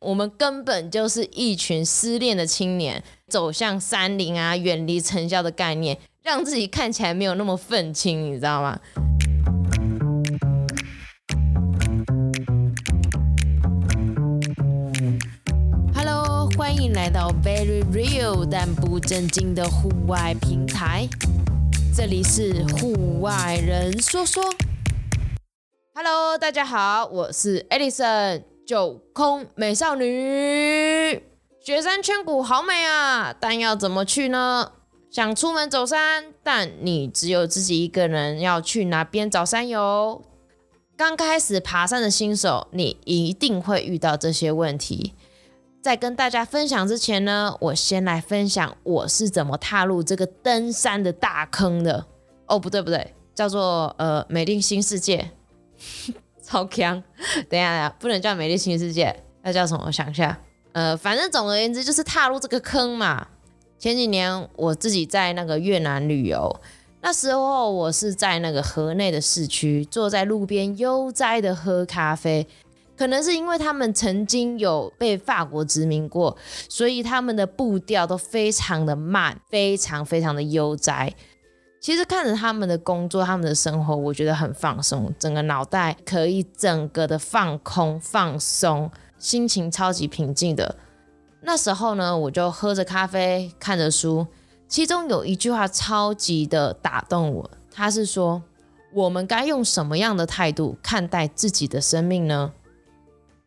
我们根本就是一群失恋的青年，走向山林啊，远离尘嚣的概念，让自己看起来没有那么愤青，你知道吗？Hello，欢迎来到 Very Real 但不正经的户外平台，这里是户外人说说。Hello，大家好，我是 Edison。九空美少女，雪山圈谷好美啊！但要怎么去呢？想出门走山，但你只有自己一个人，要去哪边找山友？刚开始爬山的新手，你一定会遇到这些问题。在跟大家分享之前呢，我先来分享我是怎么踏入这个登山的大坑的。哦，不对不对，叫做呃美丽新世界。超强！等一下，不能叫美丽新世界，那叫什么？我想一下，呃，反正总而言之就是踏入这个坑嘛。前几年我自己在那个越南旅游，那时候我是在那个河内的市区，坐在路边悠哉的喝咖啡。可能是因为他们曾经有被法国殖民过，所以他们的步调都非常的慢，非常非常的悠哉。其实看着他们的工作，他们的生活，我觉得很放松，整个脑袋可以整个的放空放松，心情超级平静的。那时候呢，我就喝着咖啡，看着书，其中有一句话超级的打动我，他是说：我们该用什么样的态度看待自己的生命呢？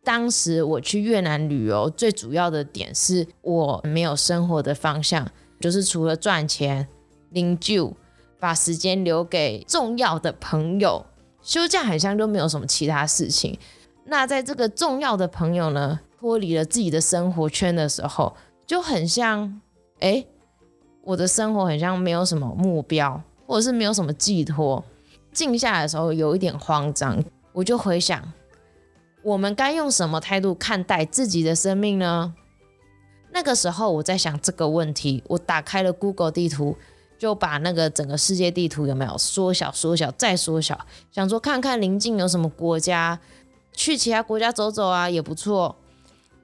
当时我去越南旅游，最主要的点是我没有生活的方向，就是除了赚钱、领救。把时间留给重要的朋友，休假好像都没有什么其他事情。那在这个重要的朋友呢，脱离了自己的生活圈的时候，就很像，哎，我的生活很像没有什么目标，或者是没有什么寄托。静下来的时候，有一点慌张，我就回想，我们该用什么态度看待自己的生命呢？那个时候我在想这个问题，我打开了 Google 地图。就把那个整个世界地图有没有缩小、缩小再缩小，想说看看邻近有什么国家，去其他国家走走啊也不错。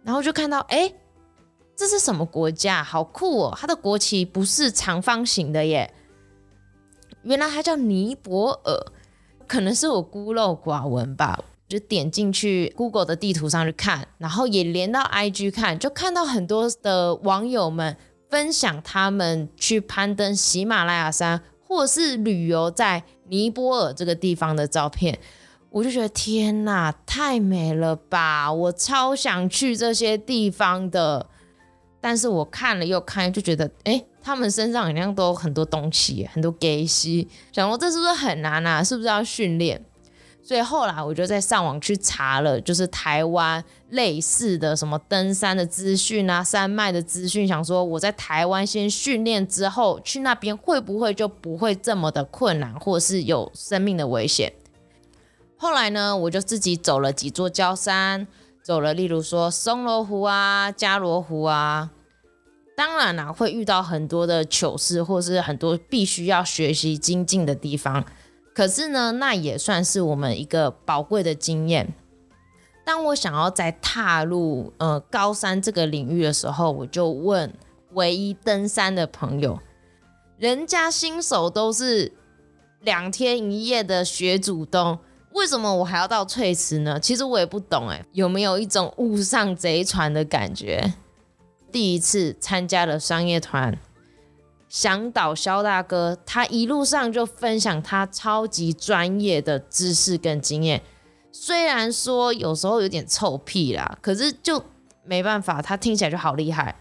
然后就看到，哎，这是什么国家？好酷哦！它的国旗不是长方形的耶，原来它叫尼泊尔。可能是我孤陋寡闻吧，就点进去 Google 的地图上去看，然后也连到 IG 看，就看到很多的网友们。分享他们去攀登喜马拉雅山，或是旅游在尼泊尔这个地方的照片，我就觉得天哪，太美了吧！我超想去这些地方的。但是我看了又看，就觉得，哎，他们身上好像都很多东西，很多给息，想说这是不是很难啊？是不是要训练？所以后来我就在上网去查了，就是台湾类似的什么登山的资讯啊、山脉的资讯，想说我在台湾先训练之后，去那边会不会就不会这么的困难，或是有生命的危险？后来呢，我就自己走了几座郊山，走了例如说松罗湖啊、加罗湖啊，当然啦、会遇到很多的糗事，或是很多必须要学习精进的地方。可是呢，那也算是我们一个宝贵的经验。当我想要再踏入呃高山这个领域的时候，我就问唯一登山的朋友，人家新手都是两天一夜的雪主动，为什么我还要到翠池呢？其实我也不懂哎，有没有一种误上贼船的感觉？第一次参加了商业团。向导肖大哥，他一路上就分享他超级专业的知识跟经验，虽然说有时候有点臭屁啦，可是就没办法，他听起来就好厉害。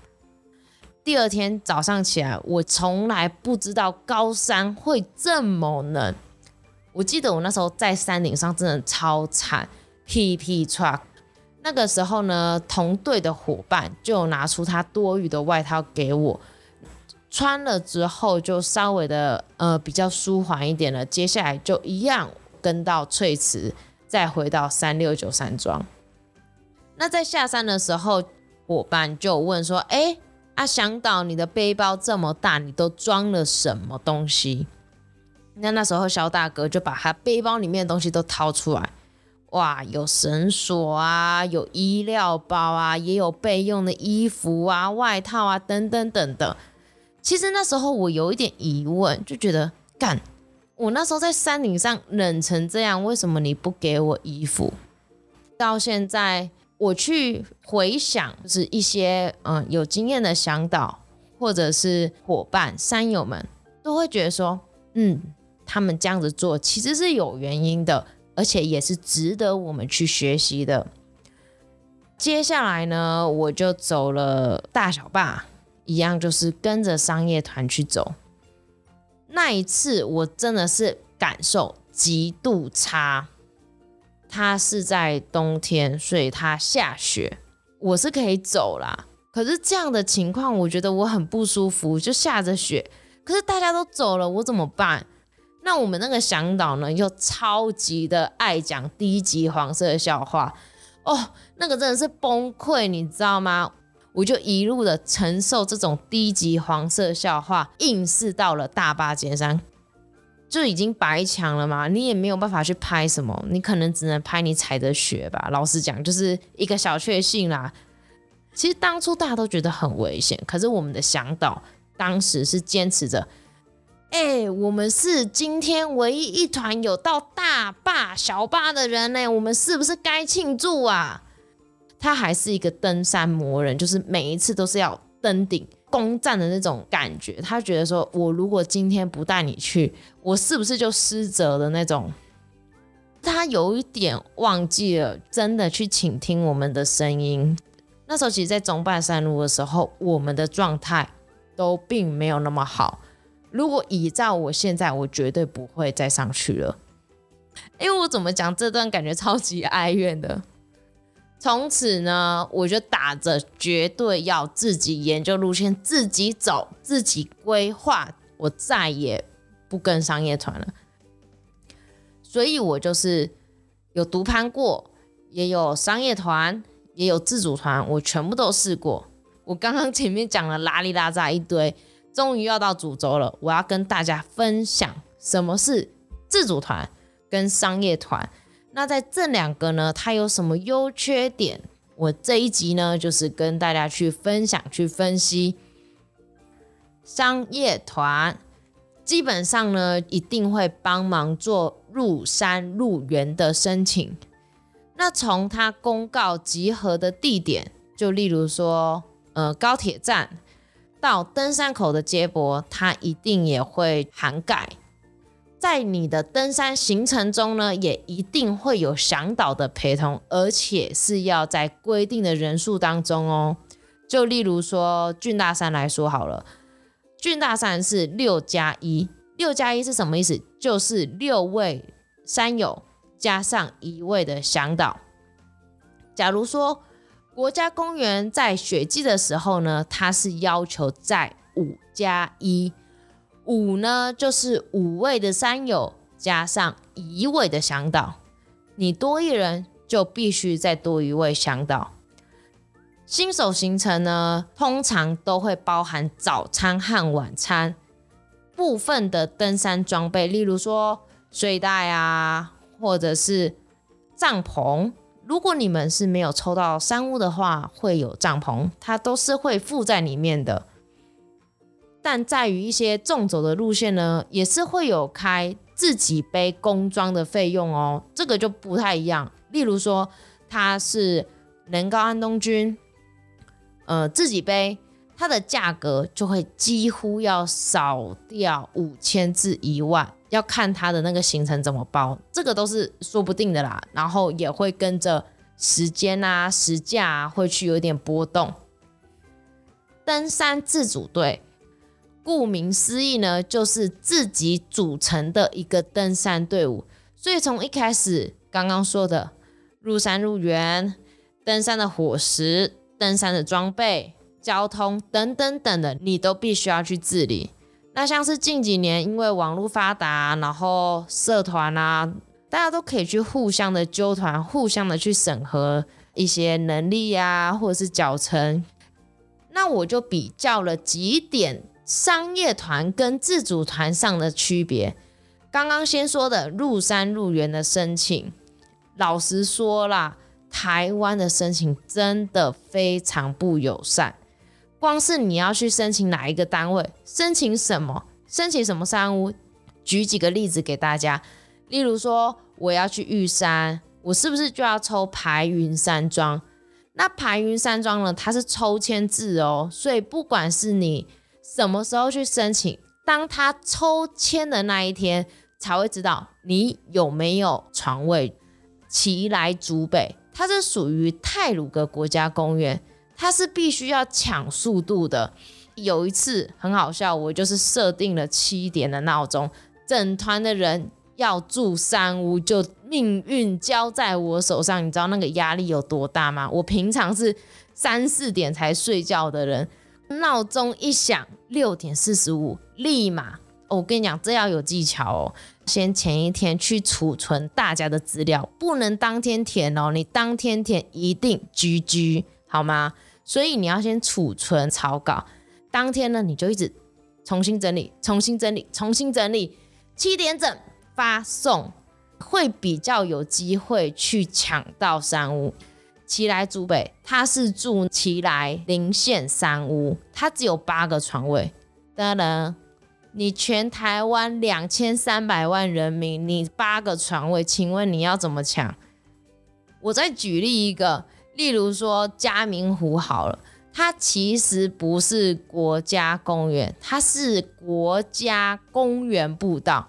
第二天早上起来，我从来不知道高山会这么冷。我记得我那时候在山顶上真的超惨，屁屁剉。那个时候呢，同队的伙伴就拿出他多余的外套给我。穿了之后就稍微的呃比较舒缓一点了，接下来就一样跟到翠池，再回到三六九山庄。那在下山的时候，伙伴就问说：“哎，阿祥导，你的背包这么大，你都装了什么东西？”那那时候肖大哥就把他背包里面的东西都掏出来，哇，有绳索啊，有医疗包啊，也有备用的衣服啊、外套啊等等等等。其实那时候我有一点疑问，就觉得干，我那时候在山顶上冷成这样，为什么你不给我衣服？到现在我去回想，就是一些嗯有经验的向导或者是伙伴、山友们，都会觉得说，嗯，他们这样子做其实是有原因的。而且也是值得我们去学习的。接下来呢，我就走了大小坝，一样就是跟着商业团去走。那一次我真的是感受极度差。它是在冬天，所以它下雪，我是可以走啦。可是这样的情况，我觉得我很不舒服，就下着雪，可是大家都走了，我怎么办？那我们那个向导呢，又超级的爱讲低级黄色笑话哦，那个真的是崩溃，你知道吗？我就一路的承受这种低级黄色笑话，硬是到了大霸尖山，就已经白墙了嘛，你也没有办法去拍什么，你可能只能拍你踩的雪吧。老实讲，就是一个小确幸啦。其实当初大家都觉得很危险，可是我们的向导当时是坚持着。哎、我们是今天唯一一团有到大坝、小坝的人呢，我们是不是该庆祝啊？他还是一个登山魔人，就是每一次都是要登顶攻占的那种感觉。他觉得说，我如果今天不带你去，我是不是就失责的那种？他有一点忘记了，真的去倾听我们的声音。那时候，其实，在中半山路的时候，我们的状态都并没有那么好。如果依照我现在，我绝对不会再上去了。因为我怎么讲这段感觉超级哀怨的。从此呢，我就打着绝对要自己研究路线、自己走、自己规划，我再也不跟商业团了。所以我就是有独攀过，也有商业团，也有自主团，我全部都试过。我刚刚前面讲了拉里拉杂一堆。终于要到主轴了，我要跟大家分享什么是自主团跟商业团。那在这两个呢，它有什么优缺点？我这一集呢，就是跟大家去分享、去分析。商业团基本上呢，一定会帮忙做入山入园的申请。那从它公告集合的地点，就例如说，呃，高铁站。到登山口的接驳，它一定也会涵盖。在你的登山行程中呢，也一定会有向导的陪同，而且是要在规定的人数当中哦。就例如说俊大山来说好了，俊大山是六加一，六加一是什么意思？就是六位山友加上一位的向导。假如说。国家公园在雪季的时候呢，它是要求在五加一，五呢就是五位的山友加上一位的向导，你多一人就必须再多一位向导。新手行程呢，通常都会包含早餐和晚餐，部分的登山装备，例如说睡袋啊，或者是帐篷。如果你们是没有抽到山屋的话，会有帐篷，它都是会附在里面的。但在于一些纵走的路线呢，也是会有开自己背工装的费用哦，这个就不太一样。例如说，它是人高安东军，呃，自己背，它的价格就会几乎要少掉五千至一万。要看他的那个行程怎么包，这个都是说不定的啦。然后也会跟着时间啊、时价啊，会去有点波动。登山自主队，顾名思义呢，就是自己组成的一个登山队伍。所以从一开始刚刚说的入山入园、登山的伙食、登山的装备、交通等等等的，你都必须要去自理。那像是近几年，因为网络发达，然后社团啊，大家都可以去互相的纠团，互相的去审核一些能力呀、啊，或者是脚程。那我就比较了几点商业团跟自主团上的区别。刚刚先说的入山入园的申请，老实说啦，台湾的申请真的非常不友善。光是你要去申请哪一个单位，申请什么，申请什么山屋，举几个例子给大家。例如说，我要去玉山，我是不是就要抽排云山庄？那排云山庄呢，它是抽签制哦，所以不管是你什么时候去申请，当他抽签的那一天，才会知道你有没有床位。奇莱竹北，它是属于泰鲁阁国家公园。它是必须要抢速度的。有一次很好笑，我就是设定了七点的闹钟，整团的人要住山屋，就命运交在我手上。你知道那个压力有多大吗？我平常是三四点才睡觉的人，闹钟一响，六点四十五，立马，我跟你讲，这要有技巧哦。先前一天去储存大家的资料，不能当天填哦，你当天填一定 GG，好吗？所以你要先储存草稿，当天呢，你就一直重新整理、重新整理、重新整理，七点整发送，会比较有机会去抢到山屋。奇莱竹北，他是住奇莱林线山屋，他只有八个床位。当然，你全台湾两千三百万人民，你八个床位，请问你要怎么抢？我再举例一个。例如说嘉明湖好了，它其实不是国家公园，它是国家公园步道，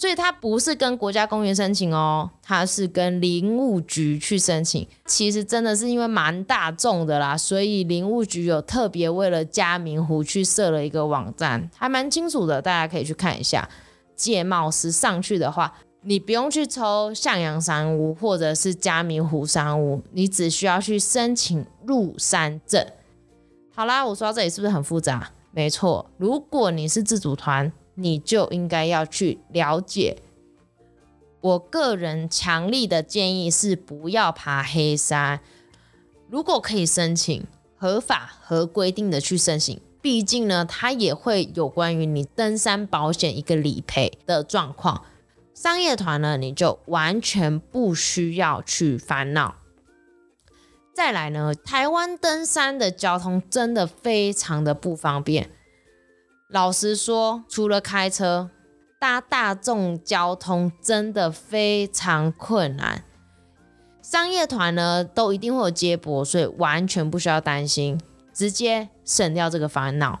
所以它不是跟国家公园申请哦，它是跟林务局去申请。其实真的是因为蛮大众的啦，所以林务局有特别为了嘉明湖去设了一个网站，还蛮清楚的，大家可以去看一下。介茂斯上去的话。你不用去抽向阳山屋或者是嘉明湖山屋，你只需要去申请入山证。好啦，我说到这里是不是很复杂？没错，如果你是自组团，你就应该要去了解。我个人强力的建议是不要爬黑山。如果可以申请，合法合规定的去申请，毕竟呢，它也会有关于你登山保险一个理赔的状况。商业团呢，你就完全不需要去烦恼。再来呢，台湾登山的交通真的非常的不方便。老实说，除了开车，搭大众交通真的非常困难。商业团呢，都一定会有接驳，所以完全不需要担心，直接省掉这个烦恼。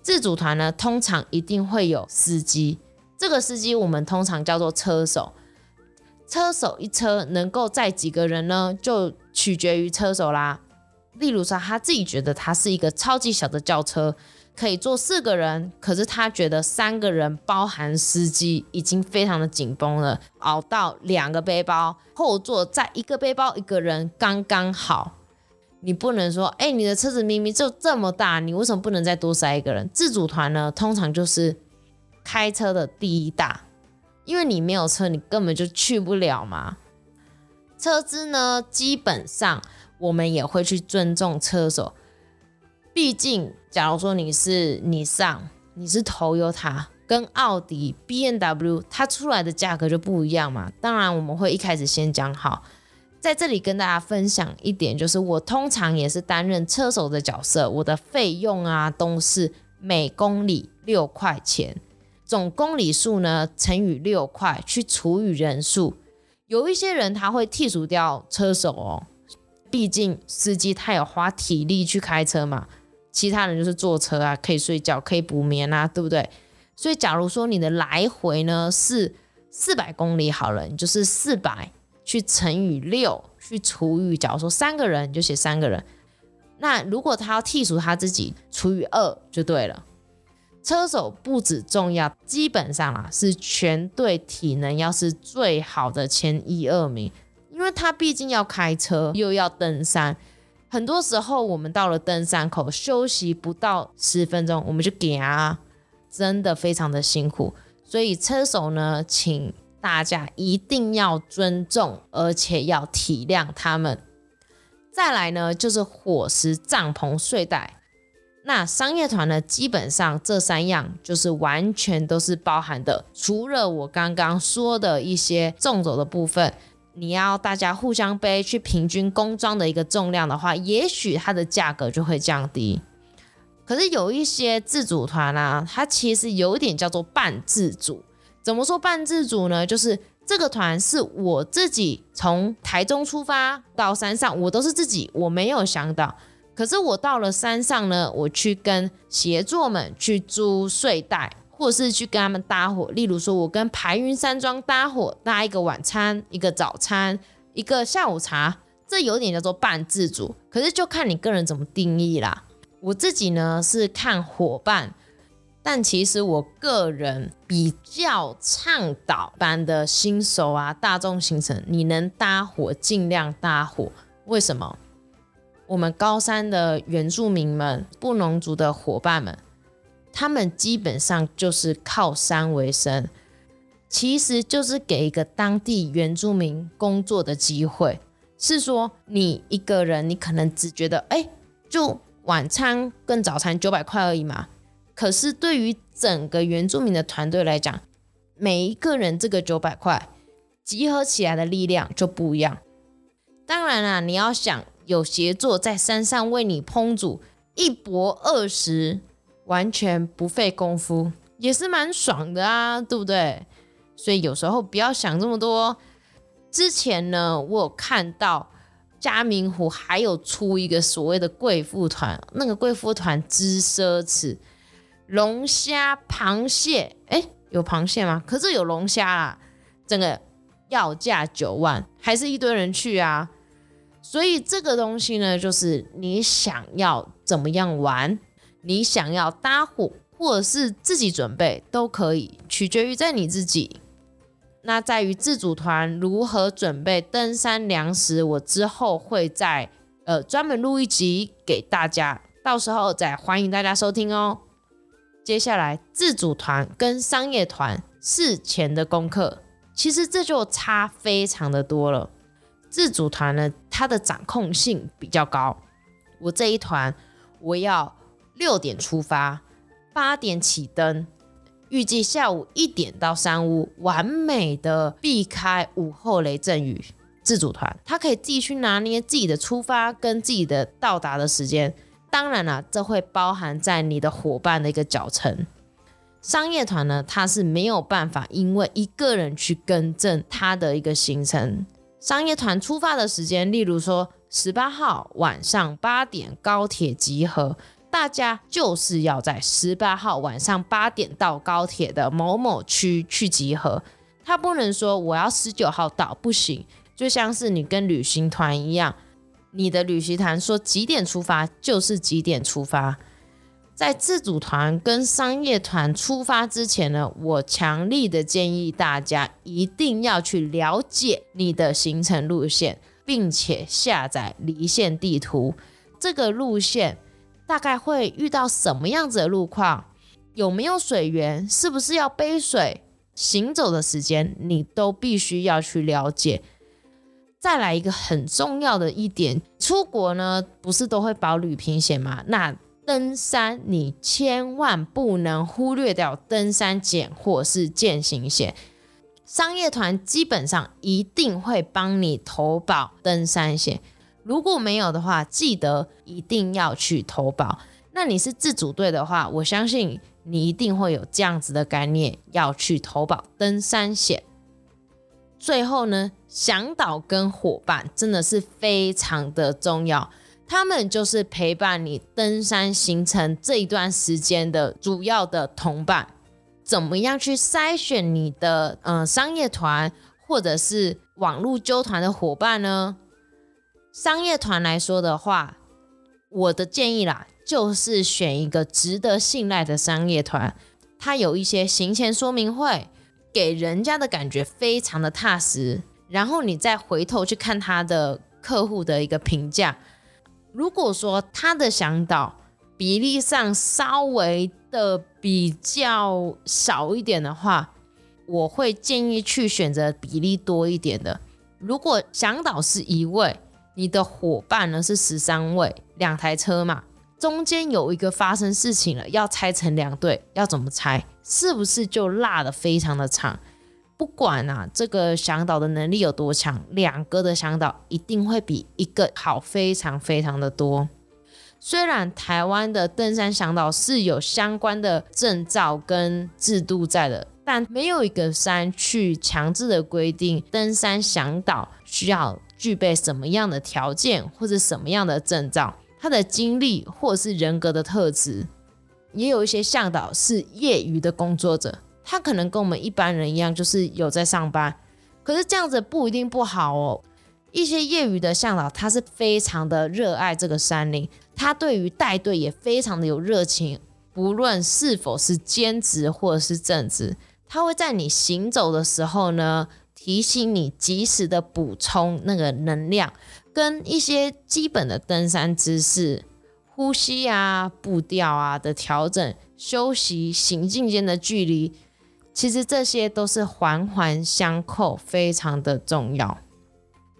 自组团呢，通常一定会有司机。这个司机我们通常叫做车手，车手一车能够载几个人呢？就取决于车手啦。例如说，他自己觉得他是一个超级小的轿车，可以坐四个人，可是他觉得三个人包含司机已经非常的紧绷了，熬到两个背包后座再一个背包一个人刚刚好。你不能说，哎，你的车子明明就这么大，你为什么不能再多塞一个人？自组团呢，通常就是。开车的第一大，因为你没有车，你根本就去不了嘛。车资呢，基本上我们也会去尊重车手。毕竟，假如说你是你上，你是 Toyota，跟奥迪、BMW，它出来的价格就不一样嘛。当然，我们会一开始先讲好。在这里跟大家分享一点，就是我通常也是担任车手的角色，我的费用啊都是每公里六块钱。总公里数呢，乘以六块去除以人数，有一些人他会剔除掉车手哦，毕竟司机他有花体力去开车嘛，其他人就是坐车啊，可以睡觉，可以补眠啊，对不对？所以假如说你的来回呢是四百公里好了，你就是四百去乘以六去除以，假如说三个人你就写三个人，那如果他要剔除他自己，除以二就对了。车手不止重要，基本上啊是全队体能要是最好的前一二名，因为他毕竟要开车又要登山，很多时候我们到了登山口休息不到十分钟，我们就给啊，真的非常的辛苦，所以车手呢，请大家一定要尊重，而且要体谅他们。再来呢，就是伙食、帐篷、睡袋。那商业团呢，基本上这三样就是完全都是包含的，除了我刚刚说的一些纵走的部分，你要大家互相背去平均工装的一个重量的话，也许它的价格就会降低。可是有一些自主团啊，它其实有点叫做半自主。怎么说半自主呢？就是这个团是我自己从台中出发到山上，我都是自己，我没有想到。可是我到了山上呢，我去跟协作们去租睡袋，或是去跟他们搭伙。例如说，我跟排云山庄搭伙，搭一个晚餐、一个早餐、一个下午茶，这有点叫做半自主。可是就看你个人怎么定义啦。我自己呢是看伙伴，但其实我个人比较倡导班的新手啊，大众行程，你能搭伙尽量搭伙。为什么？我们高山的原住民们、布农族的伙伴们，他们基本上就是靠山为生，其实就是给一个当地原住民工作的机会。是说你一个人，你可能只觉得，哎，就。晚餐跟早餐九百块而已嘛，可是对于整个原住民的团队来讲，每一个人这个九百块集合起来的力量就不一样。当然啦，你要想有协作在山上为你烹煮一泊二十，完全不费功夫，也是蛮爽的啊，对不对？所以有时候不要想这么多。之前呢，我有看到。嘉明湖还有出一个所谓的贵妇团，那个贵妇团之奢侈，龙虾、螃蟹，哎，有螃蟹吗？可是有龙虾啦，整个要价九万，还是一堆人去啊。所以这个东西呢，就是你想要怎么样玩，你想要搭伙或者是自己准备都可以，取决于在你自己。那在于自主团如何准备登山粮食，我之后会再呃专门录一集给大家，到时候再欢迎大家收听哦。接下来自主团跟商业团事前的功课，其实这就差非常的多了。自主团呢，它的掌控性比较高，我这一团我要六点出发，八点起登。预计下午一点到山屋，完美的避开午后雷阵雨。自主团他可以自己去拿捏自己的出发跟自己的到达的时间。当然了，这会包含在你的伙伴的一个脚程。商业团呢，他是没有办法因为一个人去更正他的一个行程。商业团出发的时间，例如说十八号晚上八点高铁集合。大家就是要在十八号晚上八点到高铁的某某区去集合，他不能说我要十九号到，不行。就像是你跟旅行团一样，你的旅行团说几点出发就是几点出发。在自主团跟商业团出发之前呢，我强力的建议大家一定要去了解你的行程路线，并且下载离线地图，这个路线。大概会遇到什么样子的路况？有没有水源？是不是要背水？行走的时间你都必须要去了解。再来一个很重要的一点，出国呢不是都会保旅平险吗？那登山你千万不能忽略掉登山险或是健行险。商业团基本上一定会帮你投保登山险。如果没有的话，记得一定要去投保。那你是自主队的话，我相信你一定会有这样子的概念，要去投保登山险。最后呢，向导跟伙伴真的是非常的重要，他们就是陪伴你登山行程这一段时间的主要的同伴。怎么样去筛选你的嗯、商业团或者是网络纠团的伙伴呢？商业团来说的话，我的建议啦，就是选一个值得信赖的商业团，它有一些行前说明会，给人家的感觉非常的踏实。然后你再回头去看他的客户的一个评价，如果说他的向导比例上稍微的比较少一点的话，我会建议去选择比例多一点的。如果向导是一位，你的伙伴呢是十三位，两台车嘛，中间有一个发生事情了，要拆成两队，要怎么拆？是不是就拉得非常的长？不管啊这个向导的能力有多强，两个的向导一定会比一个好非常非常的多。虽然台湾的登山向导是有相关的证照跟制度在的，但没有一个山去强制的规定登山向导需要具备什么样的条件或者什么样的症状，他的经历或者是人格的特质。也有一些向导是业余的工作者，他可能跟我们一般人一样，就是有在上班，可是这样子不一定不好哦。一些业余的向导，他是非常的热爱这个山林，他对于带队也非常的有热情，不论是否是兼职或者是正职，他会在你行走的时候呢，提醒你及时的补充那个能量，跟一些基本的登山姿势。呼吸啊，步调啊的调整，休息、行进间的距离，其实这些都是环环相扣，非常的重要。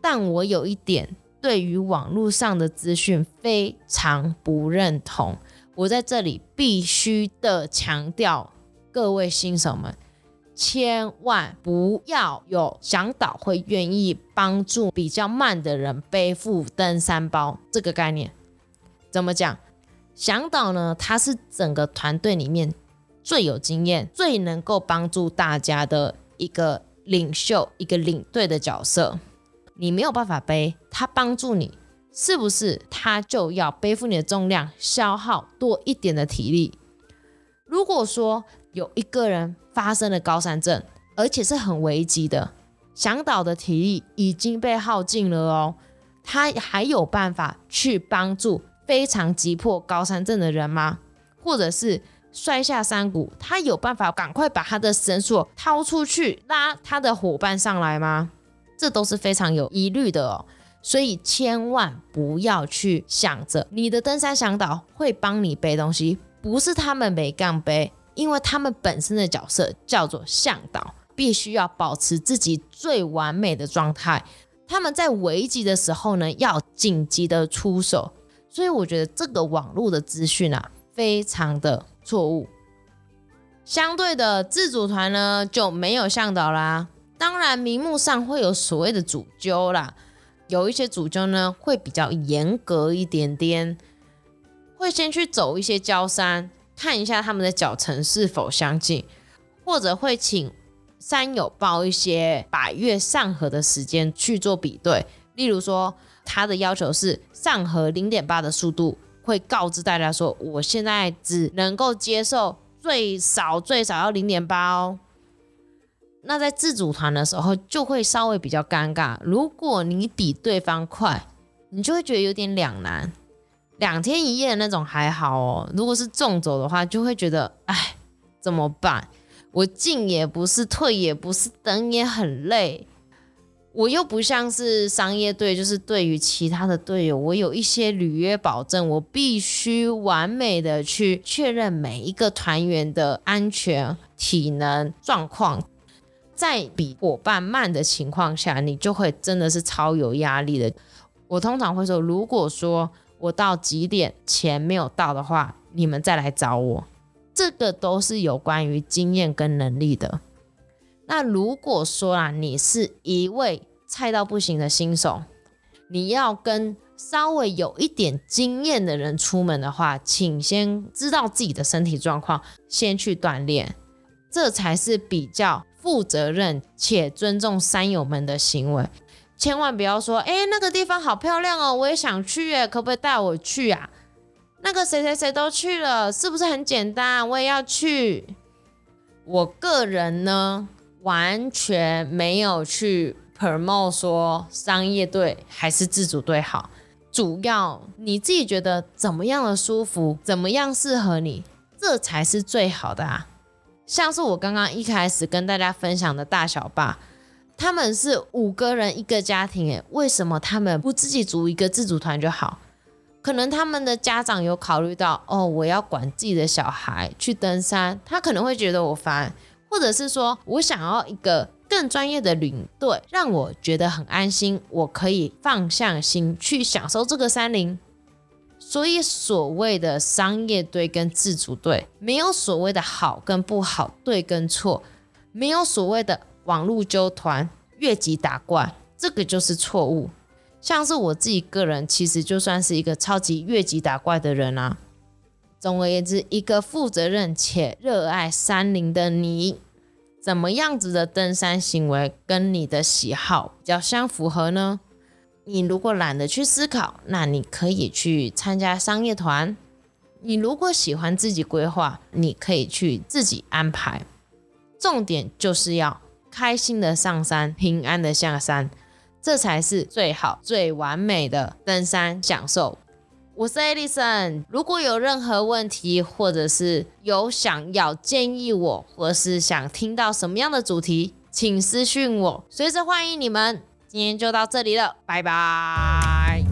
但我有一点对于网络上的资讯非常不认同，我在这里必须的强调，各位新手们，千万不要有向导会愿意帮助比较慢的人背负登山包这个概念。怎么讲？向导呢？他是整个团队里面最有经验、最能够帮助大家的一个领袖、一个领队的角色。你没有办法背，他帮助你，是不是？他就要背负你的重量，消耗多一点的体力。如果说有一个人发生了高山症，而且是很危急的，向导的体力已经被耗尽了哦，他还有办法去帮助。非常急迫高山症的人吗？或者是摔下山谷，他有办法赶快把他的绳索掏出去拉他的伙伴上来吗？这都是非常有疑虑的哦。所以千万不要去想着你的登山向导会帮你背东西，不是他们没干背，因为他们本身的角色叫做向导，必须要保持自己最完美的状态。他们在危急的时候呢，要紧急的出手。所以我觉得这个网络的资讯啊，非常的错误。相对的，自主团呢就没有向导啦。当然，名目上会有所谓的主揪啦，有一些主揪呢会比较严格一点点，会先去走一些郊山，看一下他们的脚程是否相近，或者会请山友报一些百月上河的时间去做比对，例如说。他的要求是上河零点八的速度，会告知大家说，我现在只能够接受最少最少要零点八哦。那在自主团的时候就会稍微比较尴尬，如果你比对方快，你就会觉得有点两难。两天一夜的那种还好哦，如果是纵走的话，就会觉得哎，怎么办？我进也不是，退也不是，等也很累。我又不像是商业队，就是对于其他的队友，我有一些履约保证，我必须完美的去确认每一个团员的安全、体能状况。在比伙伴慢的情况下，你就会真的是超有压力的。我通常会说，如果说我到几点前没有到的话，你们再来找我。这个都是有关于经验跟能力的。那如果说啊，你是一位菜到不行的新手，你要跟稍微有一点经验的人出门的话，请先知道自己的身体状况，先去锻炼，这才是比较负责任且尊重山友们的行为。千万不要说，哎，那个地方好漂亮哦，我也想去，哎，可不可以带我去啊？那个谁谁谁都去了，是不是很简单？我也要去。我个人呢，完全没有去 promote 说商业队还是自主队好，主要你自己觉得怎么样的舒服，怎么样适合你，这才是最好的啊。像是我刚刚一开始跟大家分享的大小霸，他们是五个人一个家庭，诶，为什么他们不自己组一个自主团就好？可能他们的家长有考虑到，哦，我要管自己的小孩去登山，他可能会觉得我烦。或者是说我想要一个更专业的领队，让我觉得很安心，我可以放下心去享受这个山林。所以所谓的商业队跟自主队，没有所谓的好跟不好，对跟错，没有所谓的网络纠团、越级打怪，这个就是错误。像是我自己个人，其实就算是一个超级越级打怪的人啊。总而言之，一个负责任且热爱山林的你，怎么样子的登山行为跟你的喜好比较相符合呢？你如果懒得去思考，那你可以去参加商业团。你如果喜欢自己规划，你可以去自己安排。重点就是要开心的上山，平安的下山，这才是最好、最完美的登山享受。我是 Alison，如果有任何问题，或者是有想要建议我，或是想听到什么样的主题，请私讯我，随时欢迎你们。今天就到这里了，拜拜。